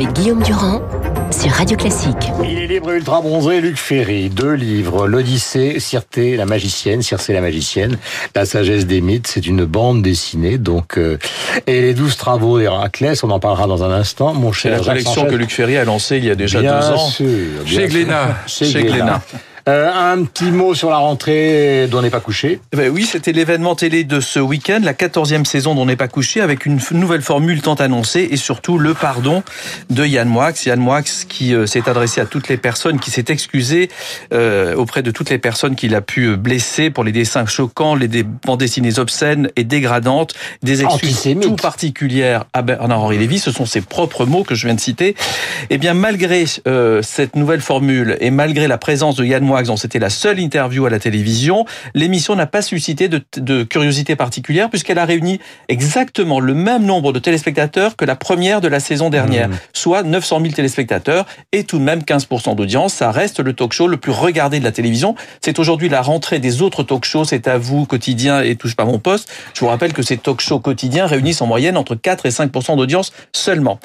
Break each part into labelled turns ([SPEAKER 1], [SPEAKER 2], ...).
[SPEAKER 1] avec Guillaume Durand sur Radio Classique.
[SPEAKER 2] Il est libre ultra bronzé, Luc Ferry. Deux livres, l'Odyssée, Circé la magicienne, Circé la magicienne, La sagesse des mythes. C'est une bande dessinée, donc euh, et les douze travaux d'Héraclès. On en parlera dans un instant, mon cher.
[SPEAKER 3] C'est la collection que Luc Ferry a lancée il y a déjà
[SPEAKER 2] bien
[SPEAKER 3] deux ans
[SPEAKER 2] sûr, bien
[SPEAKER 3] chez. Glénat.
[SPEAKER 2] Chez
[SPEAKER 3] Chez
[SPEAKER 2] Glénat. Euh, un petit mot sur la rentrée dont n'est pas couché.
[SPEAKER 3] Eh ben oui, c'était l'événement télé de ce week-end, la 14e saison d'On n'est pas couché, avec une nouvelle formule tant annoncée et surtout le pardon de Yann Moix. Yann Moix qui euh, s'est adressé à toutes les personnes, qui s'est excusé euh, auprès de toutes les personnes qu'il a pu blesser pour les dessins choquants, les bandes dessinées obscènes et dégradantes, des excuses tout particulières à Bernard-Henri Lévy. Ce sont ses propres mots que je viens de citer. Eh bien, malgré cette nouvelle formule et malgré la présence de Yann Moix, dont c'était la seule interview à la télévision, l'émission n'a pas suscité de, de curiosité particulière puisqu'elle a réuni exactement le même nombre de téléspectateurs que la première de la saison dernière,
[SPEAKER 2] Mmh.
[SPEAKER 3] soit 900 000 téléspectateurs et tout de même 15% d'audience. Ça reste le talk show le plus regardé de la télévision. C'est aujourd'hui la rentrée des autres talk shows, c'est à vous, quotidien et touche pas mon poste. Je vous rappelle que ces talk shows quotidiens réunissent en moyenne entre 4 et 5% d'audience seulement.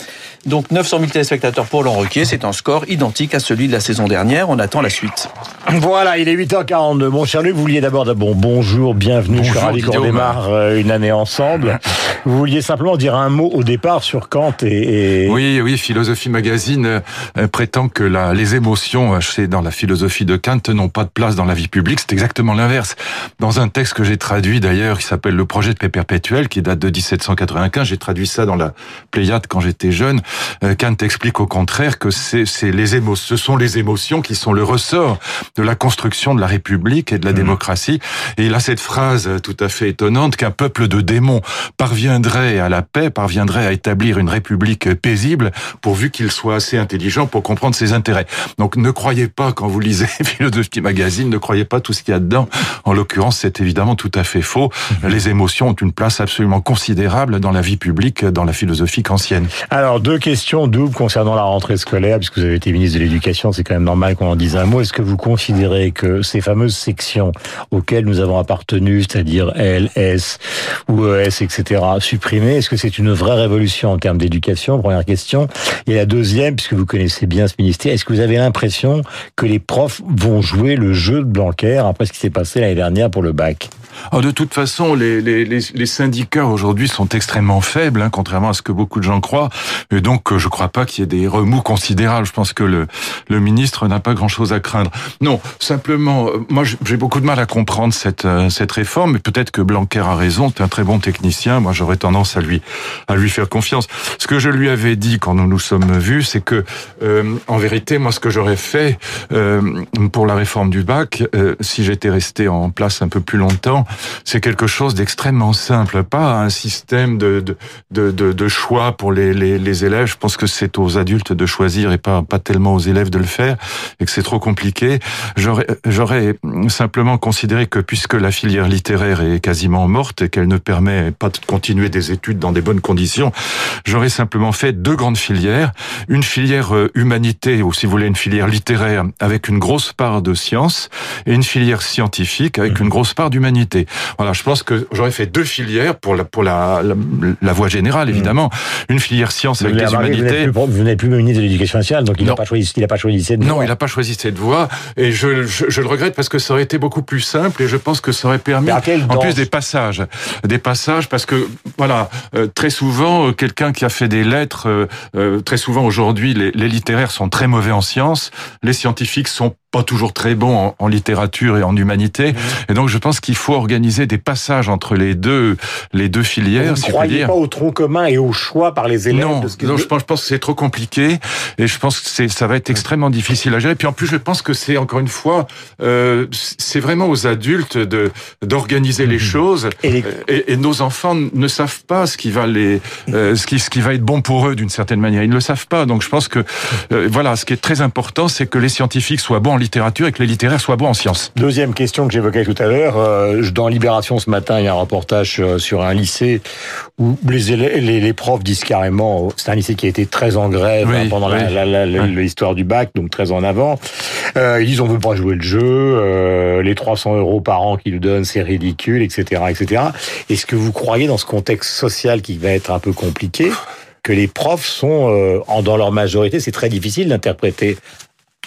[SPEAKER 3] Donc 900 000 téléspectateurs pour Laurent Ruquier, c'est un score identique à celui de la saison dernière. On attend la suite.
[SPEAKER 2] Voilà, il est 8h42. Mon cher Luc, vous vouliez d'abord bon bonjour, bienvenue. je suis
[SPEAKER 4] Bonjour,
[SPEAKER 2] ravi qu'on démarre euh, une année ensemble. Vous vouliez simplement dire un mot au départ sur Kant et, et-
[SPEAKER 4] Oui, oui, Philosophie Magazine euh, prétend que la, les émotions, euh, c'est dans la philosophie de Kant, n'ont pas de place dans la vie publique. C'est exactement l'inverse. Dans un texte que j'ai traduit d'ailleurs, qui s'appelle Le projet de paix perpétuelle, qui date de 1795, j'ai traduit ça dans la Pléiade quand j'étais jeune. euh, Kant explique au contraire que c'est les ce sont les émotions qui sont le ressort de la construction de la République et de la démocratie. Et il a cette phrase euh, tout à fait étonnante qu'un peuple de démons parviendrait à la paix, parviendrait à établir une république paisible, pourvu qu'il soit assez intelligent pour comprendre ses intérêts. Donc ne croyez pas, quand vous lisez Philosophie Magazine, ne croyez pas tout ce qu'il y a dedans. En l'occurrence, c'est évidemment tout à fait faux. Les émotions ont une place absolument considérable dans la vie publique, dans la philosophie kantienne.
[SPEAKER 2] Alors, deux questions doubles concernant la rentrée scolaire, puisque vous avez été ministre de l'Éducation, c'est quand même normal qu'on en dise un mot. Est-ce que vous considérez que ces fameuses sections auxquelles nous avons appartenu, c'est-à-dire L, S ou ES, etc., supprimées, est-ce que c'est une vraie révolution en termes d'éducation? Première question. Et la deuxième, puisque vous connaissez bien ce ministère, est-ce que vous avez l'impression que les profs vont jouer le jeu de Blanquer après ce qui s'est passé l'année dernière pour le bac?
[SPEAKER 4] Alors, de toute façon, les syndicats aujourd'hui sont extrêmement faibles, hein, contrairement à ce que beaucoup de gens croient. Et donc, euh, je ne crois pas qu'il y ait des remous considérables. Je pense que le, le ministre n'a pas grand-chose à craindre. Non, simplement, euh, moi, j'ai beaucoup de mal à comprendre cette, euh, cette réforme. Mais peut-être que Blanquer a raison. C'est un très bon technicien. Moi, j'aurais tendance à lui, à lui faire confiance. Ce que je lui avais dit quand nous nous sommes vus, c'est que, euh, en vérité, moi, ce que j'aurais fait euh, pour la réforme du bac, euh, si j'étais resté en place un peu plus longtemps, c'est quelque chose d'extrêmement simple, pas un système de, de, de, de, de choix pour les, les, les élèves. Je pense que c'est aux adultes de choisir et pas, pas tellement aux élèves de le faire, et que c'est trop compliqué. J'aurais, simplement considéré que puisque la filière littéraire est quasiment morte et qu'elle ne permet pas de continuer des études dans des bonnes conditions, j'aurais simplement fait deux grandes filières. Une filière euh, humanité, ou si vous voulez, une filière littéraire avec une grosse part de science, et une filière scientifique avec une grosse part d'humanité. Voilà, je pense que j'aurais fait deux filières pour la, pour la, la, la voie générale, évidemment. Une filière science avec
[SPEAKER 2] l'avez remarqué, vous
[SPEAKER 4] humanités.
[SPEAKER 2] n'êtes plus, plus ministre de l'Éducation nationale, donc il n'a
[SPEAKER 4] Non.
[SPEAKER 2] pas choisi, il n'a pas choisi cette
[SPEAKER 4] Non,
[SPEAKER 2] voie.
[SPEAKER 4] il n'a pas choisi cette voie et je, je, je le regrette parce que ça aurait été beaucoup plus simple et je pense que ça aurait permis en plus des passages, des passages parce que voilà euh, très souvent euh, quelqu'un qui a fait des lettres, euh, euh, très souvent aujourd'hui les, les littéraires sont très mauvais en sciences, les scientifiques sont pas toujours très bons en, en littérature et en humanité et donc je pense qu'il faut organiser des passages entre les deux les deux
[SPEAKER 2] Vous
[SPEAKER 4] filières
[SPEAKER 2] ne
[SPEAKER 4] si je puis
[SPEAKER 2] croyez
[SPEAKER 4] dire.
[SPEAKER 2] pas au tronc commun et au choix par les élèves
[SPEAKER 4] Non,
[SPEAKER 2] de ce
[SPEAKER 4] non, je pense, je pense que c'est trop compliqué et je pense que c'est, ça va être extrêmement difficile à gérer. Puis en plus, je pense que c'est encore une fois, euh, c'est vraiment aux adultes de d'organiser les choses.
[SPEAKER 2] Et les-
[SPEAKER 4] Et, et nos enfants ne savent pas ce qui va les, euh, ce qui ce qui va être bon pour eux d'une certaine manière. Ils ne le savent pas. Donc je pense que euh, voilà, ce qui est très important, c'est que les scientifiques soient bons en littérature et que les littéraires soient bons en sciences.
[SPEAKER 2] Deuxième question que j'évoquais tout à l'heure, euh, dans Libération ce matin, il y a un reportage sur, sur un lycée où les, élèves, les, les profs disent carrément, c'est un lycée qui a été très en grève
[SPEAKER 4] Oui,
[SPEAKER 2] hein, pendant
[SPEAKER 4] oui.
[SPEAKER 2] l'histoire du bac, donc très en avant. Euh, ils disent on veut pas jouer le jeu, euh, les 300 euros par an qu'ils nous donnent, c'est ridicule, etc., etc. Est-ce que vous croyez dans ce contexte social qui va être un peu compliqué que les profs sont, euh, dans leur majorité, c'est très difficile d'interpréter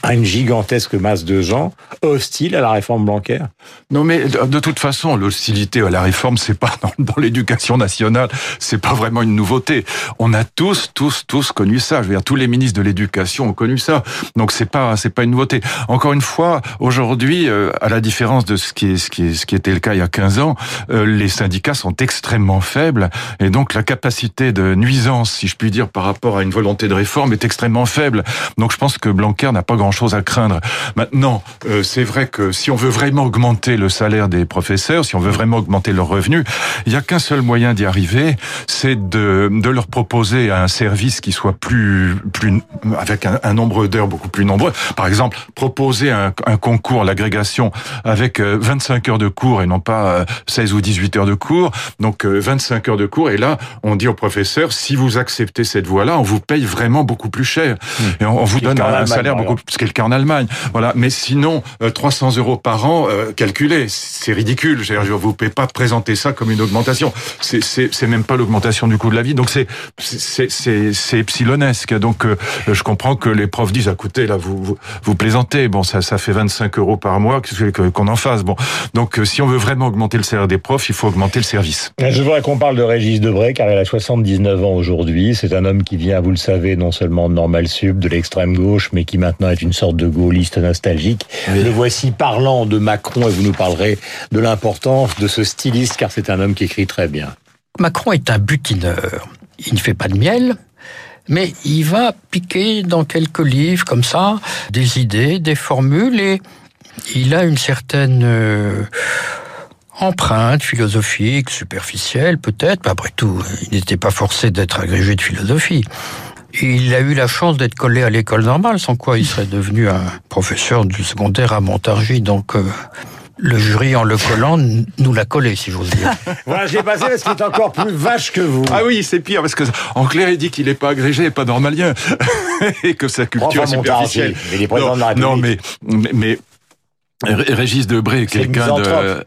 [SPEAKER 2] à une gigantesque masse de gens hostiles à la réforme bancaire
[SPEAKER 4] Non, mais de toute façon, l'hostilité à la réforme, c'est pas dans, l'éducation nationale, c'est pas vraiment une nouveauté. On a tous, tous, tous connu ça. Je veux dire, tous les ministres de l'éducation ont connu ça. Donc c'est pas, c'est pas une nouveauté. Encore une fois, aujourd'hui, euh, à la différence de ce qui, ce, qui ce qui était le cas il y a 15 ans, euh, les syndicats sont extrêmement faibles et donc la capacité de nuisance, si je puis dire, par rapport à une volonté de réforme est extrêmement faible. Donc je pense que Blanquer n'a pas grand chose à craindre. Maintenant, euh, c'est vrai que si on veut vraiment augmenter le salaire des professeurs, si on veut vraiment augmenter leurs revenus, il n'y a qu'un seul moyen d'y arriver, c'est de, de leur proposer un service qui soit plus, plus avec un, un nombre d'heures beaucoup plus nombreux. Par exemple, proposer un, un concours, l'agrégation, avec 25 euh, heures de cours et non pas 16 euh, ou 18 heures de cours. Donc 25 heures de cours. Et là, on dit aux professeurs, si vous acceptez cette voie-là, on vous paye vraiment beaucoup plus cher. Mmh. Et on, on vous donne un, salaire beaucoup plus... Cas en Allemagne. Voilà. Mais sinon, 300 euros par an, euh, calculé, c'est ridicule. Je vous pouvez pas présenter ça comme une augmentation. C'est même pas l'augmentation du coût de la vie. Donc c'est c'est epsilonesque. Donc euh, je comprends que les profs disent, écoutez, là vous, vous, plaisantez. Bon, ça ça fait 25 euros par mois qu'on en fasse? Bon, donc euh, si on veut vraiment augmenter le salaire des profs, il faut augmenter le service.
[SPEAKER 2] Je voudrais qu'on parle de Régis Debray, car il a 79 ans aujourd'hui. C'est un homme qui vient, vous le savez, non seulement de Normal Sub, de l'extrême gauche, mais qui maintenant est une sorte de gaulliste nostalgique. Oui. Le voici parlant de Macron et vous nous parlerez de l'importance de ce styliste car c'est un homme qui écrit très bien.
[SPEAKER 5] Macron est un butineur. Il ne fait pas de miel, mais il va piquer dans quelques livres comme ça des idées, des formules et il a une certaine euh, empreinte philosophique, superficielle peut-être, mais après tout, il n'était pas forcé d'être agrégé de philosophie. Il a eu la chance d'être collé à l'école normale, sans quoi il serait devenu un professeur du secondaire à Montargis. Donc, euh, le jury, en le collant, nous l'a collé, si j'ose dire.
[SPEAKER 2] voilà, j'ai passé parce qu'il est encore plus vache que vous.
[SPEAKER 4] Ah oui, c'est pire, parce que en clair, il dit qu'il n'est pas agrégé et pas normalien. et que sa culture est superficielle.
[SPEAKER 2] Mais il est président
[SPEAKER 4] non,
[SPEAKER 2] de la République.
[SPEAKER 4] non, mais, mais, mais Régis Debré, quelqu'un de...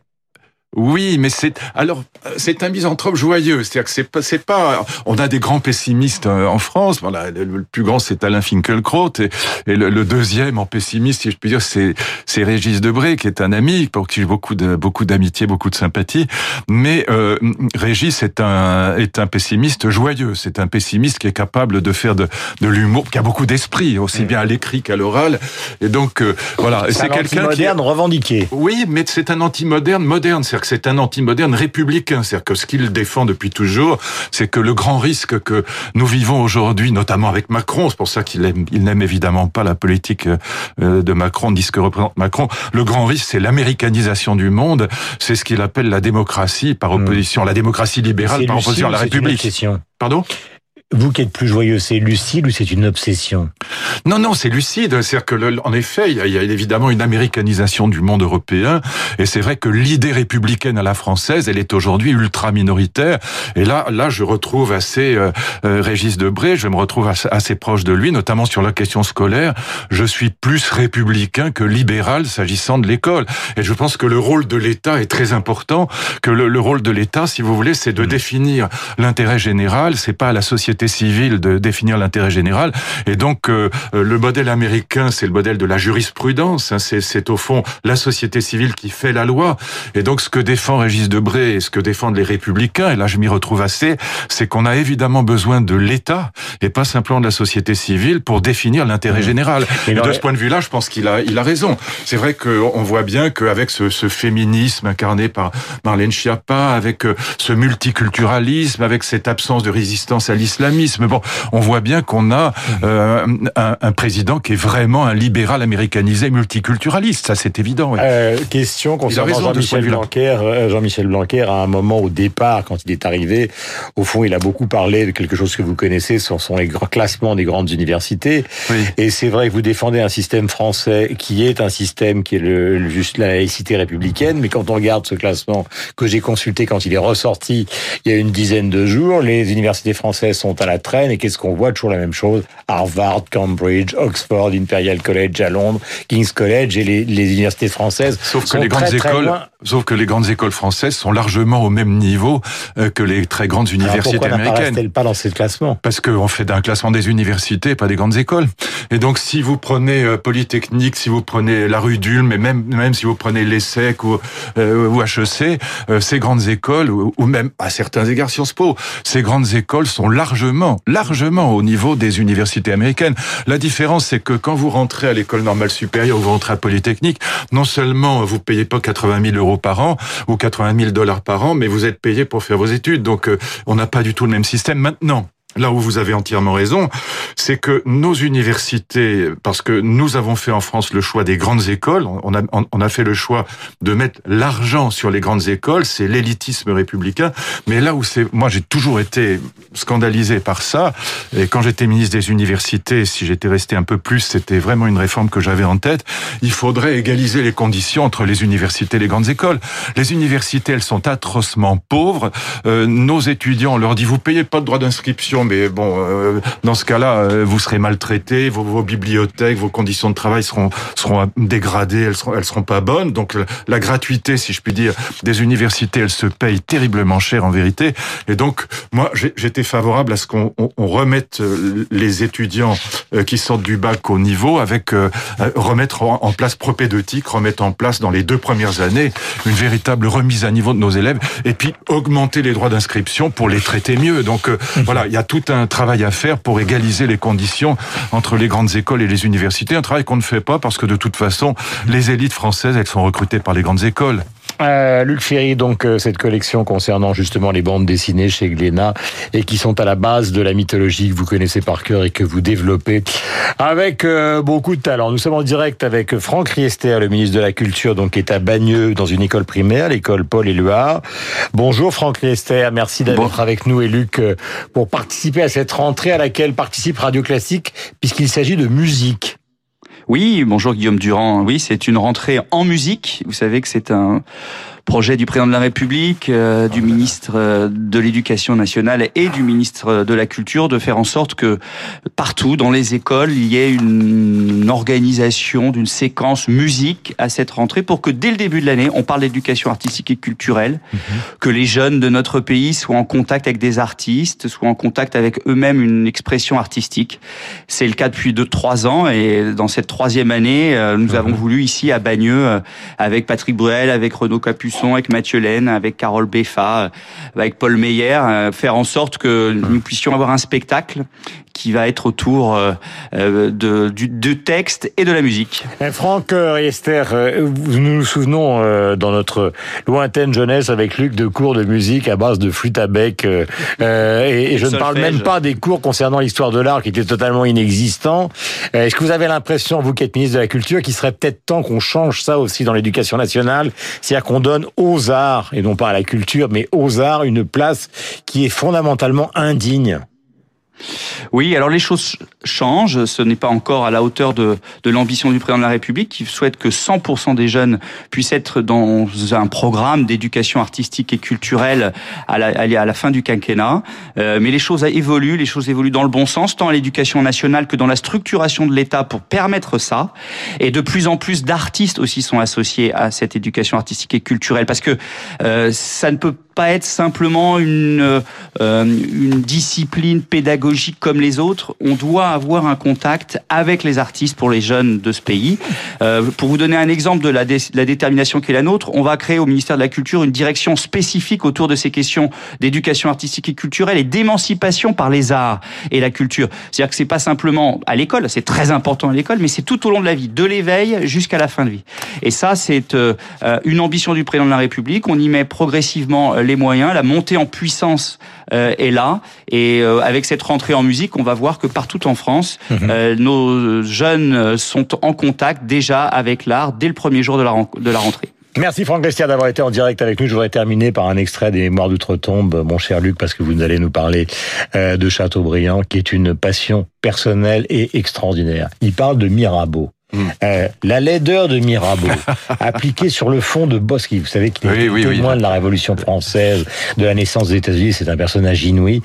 [SPEAKER 4] Oui, mais c'est alors c'est un misanthrope joyeux, c'est-à-dire que c'est pas c'est pas on a des grands pessimistes en France, voilà, le, plus grand c'est Alain Finkielkraut et, et le, le, deuxième en pessimiste, si je puis dire, c'est c'est Régis Debré qui est un ami pour qui j'ai beaucoup de beaucoup d'amitié, beaucoup de sympathie, mais euh, Régis est un est un pessimiste joyeux, c'est un pessimiste qui est capable de faire de de l'humour, qui a beaucoup d'esprit aussi bien à l'écrit qu'à l'oral. Et donc euh, voilà,
[SPEAKER 2] c'est quelqu'un qui moderne revendiqué.
[SPEAKER 4] Oui, mais c'est un anti-moderne moderne, c'est que c'est un anti-moderne républicain. C'est-à-dire que ce qu'il défend depuis toujours, c'est que le grand risque que nous vivons aujourd'hui, notamment avec Macron, c'est pour ça qu'il aime, il n'aime évidemment pas la politique de Macron, ni ce que représente Macron. Le grand risque, c'est l'américanisation du monde. C'est ce qu'il appelle la démocratie par opposition, mmh. la démocratie libérale par opposition à la République. Pardon?
[SPEAKER 2] Vous qui êtes plus joyeux, c'est lucide ou c'est une obsession?
[SPEAKER 4] Non, non, c'est lucide. C'est-à-dire que, le, en effet, il y, a, il y, a, évidemment une américanisation du monde européen, et c'est vrai que l'idée républicaine à la française, elle est aujourd'hui ultra minoritaire. Et là, là, je retrouve assez euh, euh, Régis Debré, je me retrouve assez, assez, proche de lui, notamment sur la question scolaire. Je suis plus républicain que libéral s'agissant de l'école, et je pense que le rôle de l'État est très important. Que le, le rôle de l'État, si vous voulez, c'est de mmh. définir l'intérêt général. C'est pas à la société civile de définir l'intérêt général. Et donc, euh, le modèle américain, c'est le modèle de la jurisprudence. Hein, c'est au fond la société civile qui fait la loi. Et donc, ce que défend Régis Debré et ce que défendent les républicains, et là je m'y retrouve assez, c'est qu'on a évidemment besoin de l'État et pas simplement de la société civile pour définir l'intérêt général. Et, et de ce point de vue-là, je pense qu'il a, il a raison. C'est vrai qu'on voit bien qu'avec ce, ce féminisme incarné par Marlène Schiappa, avec euh, ce multiculturalisme, avec cette absence de résistance à l'islam, Bon, on voit bien qu'on a euh, un, un, président qui est vraiment un libéral américanisé multiculturaliste. Ça, c'est évident. Oui.
[SPEAKER 2] Euh, question concernant Jean-Michel Blanquer. Euh, Jean-Michel Blanquer, à un moment au départ, quand il est arrivé, au fond, il a beaucoup parlé de quelque chose que vous connaissez, ce sont les classements des grandes universités.
[SPEAKER 4] Oui.
[SPEAKER 2] Et c'est vrai que vous défendez un système français qui est un système qui est le, juste la laïcité républicaine. Mais quand on regarde ce classement que j'ai consulté quand il est ressorti il y a une dizaine de jours, les universités françaises sont à la traîne et qu'est-ce qu'on voit? Toujours la même chose. Harvard, Cambridge, Oxford, Imperial College à Londres, King's College et les, les universités françaises
[SPEAKER 4] Sauf
[SPEAKER 2] sont
[SPEAKER 4] que les grandes
[SPEAKER 2] très
[SPEAKER 4] écoles,
[SPEAKER 2] loin.
[SPEAKER 4] Sauf que les grandes écoles françaises sont largement au même niveau euh, que les très grandes universités
[SPEAKER 2] Alors pourquoi
[SPEAKER 4] américaines.
[SPEAKER 2] pas dans ces classements?
[SPEAKER 4] Parce qu'on fait d'un classement des universités, pas des grandes écoles. Et donc, si vous prenez euh, Polytechnique, si vous prenez la rue d'Ulm, et même même si vous prenez l'ESSEC ou, euh, ou HEC, euh, ces grandes écoles, ou, ou, même à certains égards Sciences Po, ces grandes écoles sont largement, largement au niveau des universités américaines. La différence, c'est que quand vous rentrez à l'école normale supérieure ou vous rentrez à Polytechnique, non seulement vous payez pas 80 000 euros par an ou 80 000 dollars par an, mais vous êtes payé pour faire vos études. Donc, euh, on n'a pas du tout le même système maintenant. Là où vous avez entièrement raison, c'est que nos universités, parce que nous avons fait en France le choix des grandes écoles, on a, on a fait le choix de mettre l'argent sur les grandes écoles, c'est l'élitisme républicain, mais là où c'est, moi j'ai toujours été scandalisé par ça, et quand j'étais ministre des universités, si j'étais resté un peu plus, c'était vraiment une réforme que j'avais en tête, il faudrait égaliser les conditions entre les universités et les grandes écoles. Les universités, elles sont atrocement pauvres, euh, nos étudiants, on leur dit, vous payez pas de droit d'inscription, mais bon, euh, dans ce cas-là, euh, vous serez maltraité, vos, vos, bibliothèques, vos conditions de travail seront seront dégradées, elles seront elles seront pas bonnes. Donc la gratuité, si je puis dire, des universités, elle se paye terriblement cher en vérité. Et donc moi, j'étais favorable à ce qu'on on, on remette euh, les étudiants qui sortent du bac au niveau, avec euh, remettre en place propédeutique, remettre en place dans les deux premières années une véritable remise à niveau de nos élèves, et puis augmenter les droits d'inscription pour les traiter mieux. Donc voilà, il y a tout un travail à faire pour égaliser les conditions entre les grandes écoles et les universités. Un travail qu'on ne fait pas parce que de toute façon, les élites françaises, elles sont recrutées par les grandes écoles.
[SPEAKER 2] Euh, Luc Ferry, donc euh, cette collection concernant justement les bandes dessinées chez Glénat et qui sont à la base de la mythologie que vous connaissez par cœur et que vous développez avec euh, beaucoup de talent. Nous sommes en direct avec Franck Riester, le ministre de la Culture, donc qui est à Bagneux dans une école primaire, l'école Paul Éluard. Bonjour Franck Riester, merci d'être bon. avec nous et Luc euh, pour participer à cette rentrée à laquelle participe Radio Classique puisqu'il s'agit de musique.
[SPEAKER 6] Oui, bonjour Guillaume Durand. Oui, c'est une rentrée en musique. Vous savez que c'est un projet du président de la République, euh, du ministre euh, de l'Éducation nationale et du ministre de la Culture de faire en sorte que partout dans les écoles, il y ait une organisation d'une séquence musique à cette rentrée pour que dès le début de l'année, on parle d'éducation artistique et culturelle, mmh. que les jeunes de notre pays soient en contact avec des artistes, soient en contact avec eux-mêmes une expression artistique. C'est le cas depuis deux, trois ans et dans cette troisième année, euh, nous mmh. avons voulu ici à Bagneux, avec Patrick Bruel, avec Renaud Avec Mathieu Laine, avec Carole Beffa, avec Paul Meyer, faire en sorte que nous puissions avoir un spectacle qui va être autour euh, de, du, du texte et de la musique.
[SPEAKER 2] Et Franck Riester, nous nous souvenons euh, dans notre lointaine jeunesse avec Luc de cours de musique à base de flûte à bec. Euh, et, et je ne parle même pas des cours concernant l'histoire de l'art qui étaient totalement inexistants. Est-ce que vous avez l'impression, vous qui êtes ministre de la Culture, qu'il serait peut-être temps qu'on change ça aussi dans l'éducation nationale C'est-à-dire qu'on donne aux arts, et non pas à la culture, mais aux arts, une place qui est fondamentalement indigne
[SPEAKER 6] oui, alors les choses changent. Ce n'est pas encore à la hauteur de, de l'ambition du président de la République qui souhaite que 100% des jeunes puissent être dans un programme d'éducation artistique et culturelle à la, à la fin du quinquennat. Euh, mais les choses évoluent, les choses évoluent dans le bon sens, tant à l'éducation nationale que dans la structuration de l'État pour permettre ça. Et de plus en plus d'artistes aussi sont associés à cette éducation artistique et culturelle parce que euh, ça ne peut être simplement une, euh, une discipline pédagogique comme les autres. On doit avoir un contact avec les artistes pour les jeunes de ce pays. Euh, pour vous donner un exemple de la, dé la détermination qui est la nôtre, on va créer au ministère de la Culture une direction spécifique autour de ces questions d'éducation artistique et culturelle et d'émancipation par les arts et la culture. C'est-à-dire que c'est pas simplement à l'école, c'est très important à l'école, mais c'est tout au long de la vie, de l'éveil jusqu'à la fin de vie. Et ça, c'est euh, une ambition du président de la République. On y met progressivement les moyens, la montée en puissance euh, est là. Et euh, avec cette rentrée en musique, on va voir que partout en France, mmh. euh, nos jeunes sont en contact déjà avec l'art dès le premier jour de la, de la rentrée.
[SPEAKER 2] Merci Franck Bestia d'avoir été en direct avec nous. Je voudrais terminer par un extrait des Mémoires d'Outre-Tombe, mon cher Luc, parce que vous allez nous parler de Chateaubriand, qui est une passion personnelle et extraordinaire. Il parle de Mirabeau. Euh, la laideur de Mirabeau, appliquée sur le fond de Bosque, vous savez qu'il est oui, témoin de la Révolution française, de la naissance des États-Unis, c'est un personnage inouï,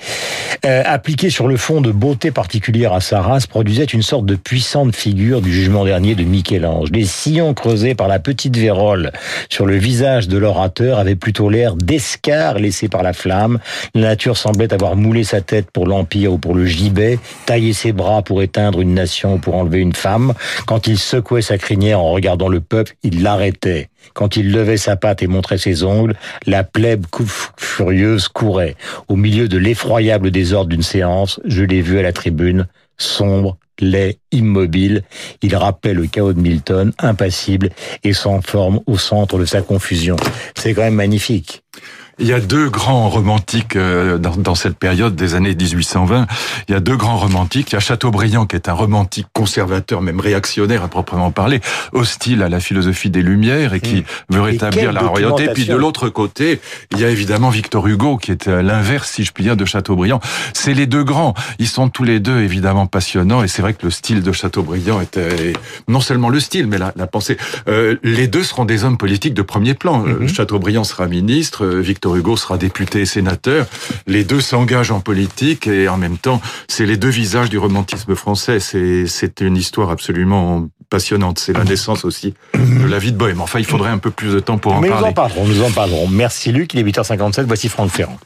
[SPEAKER 2] euh, appliquée sur le fond de beauté particulière à sa race, produisait une sorte de puissante figure du jugement dernier de Michel-Ange. Les sillons creusés par la petite vérole sur le visage de l'orateur avaient plutôt l'air d'escar laissés par la flamme. La nature semblait avoir moulé sa tête pour l'Empire ou pour le gibet, taillé ses bras pour éteindre une nation ou pour enlever une femme. Quand il il secouait sa crinière en regardant le peuple, il l'arrêtait. Quand il levait sa patte et montrait ses ongles, la plèbe furieuse courait. Au milieu de l'effroyable désordre d'une séance, je l'ai vu à la tribune, sombre, laid, immobile. Il rappelait le chaos de Milton, impassible et sans forme au centre de sa confusion. C'est quand même magnifique.
[SPEAKER 4] Il y a deux grands romantiques euh, dans, dans, cette période des années 1820. Il y a deux grands romantiques. Il y a Chateaubriand qui est un romantique conservateur, même réactionnaire à proprement parler, hostile à la philosophie des Lumières et qui mmh. veut rétablir la royauté. Puis de l'autre côté, il y a évidemment Victor Hugo qui est l'inverse, si je puis dire, de Chateaubriand. C'est les deux grands. Ils sont tous les deux évidemment passionnants et c'est vrai que le style de Chateaubriand était non seulement le style, mais la, la pensée. Euh, les deux seront des hommes politiques de premier plan. Mmh. Chateaubriand sera ministre, Victor Hugo sera député et sénateur. Les deux s'engagent en politique et en même temps, c'est les deux visages du romantisme français. C'est une histoire absolument passionnante. C'est la naissance aussi de la vie de Bohème. Enfin, il faudrait un peu plus de temps pour en
[SPEAKER 2] Mais
[SPEAKER 4] parler.
[SPEAKER 2] Nous en parlerons, nous en parlerons. Merci Luc, il est 8h57, voici Franck Ferrand.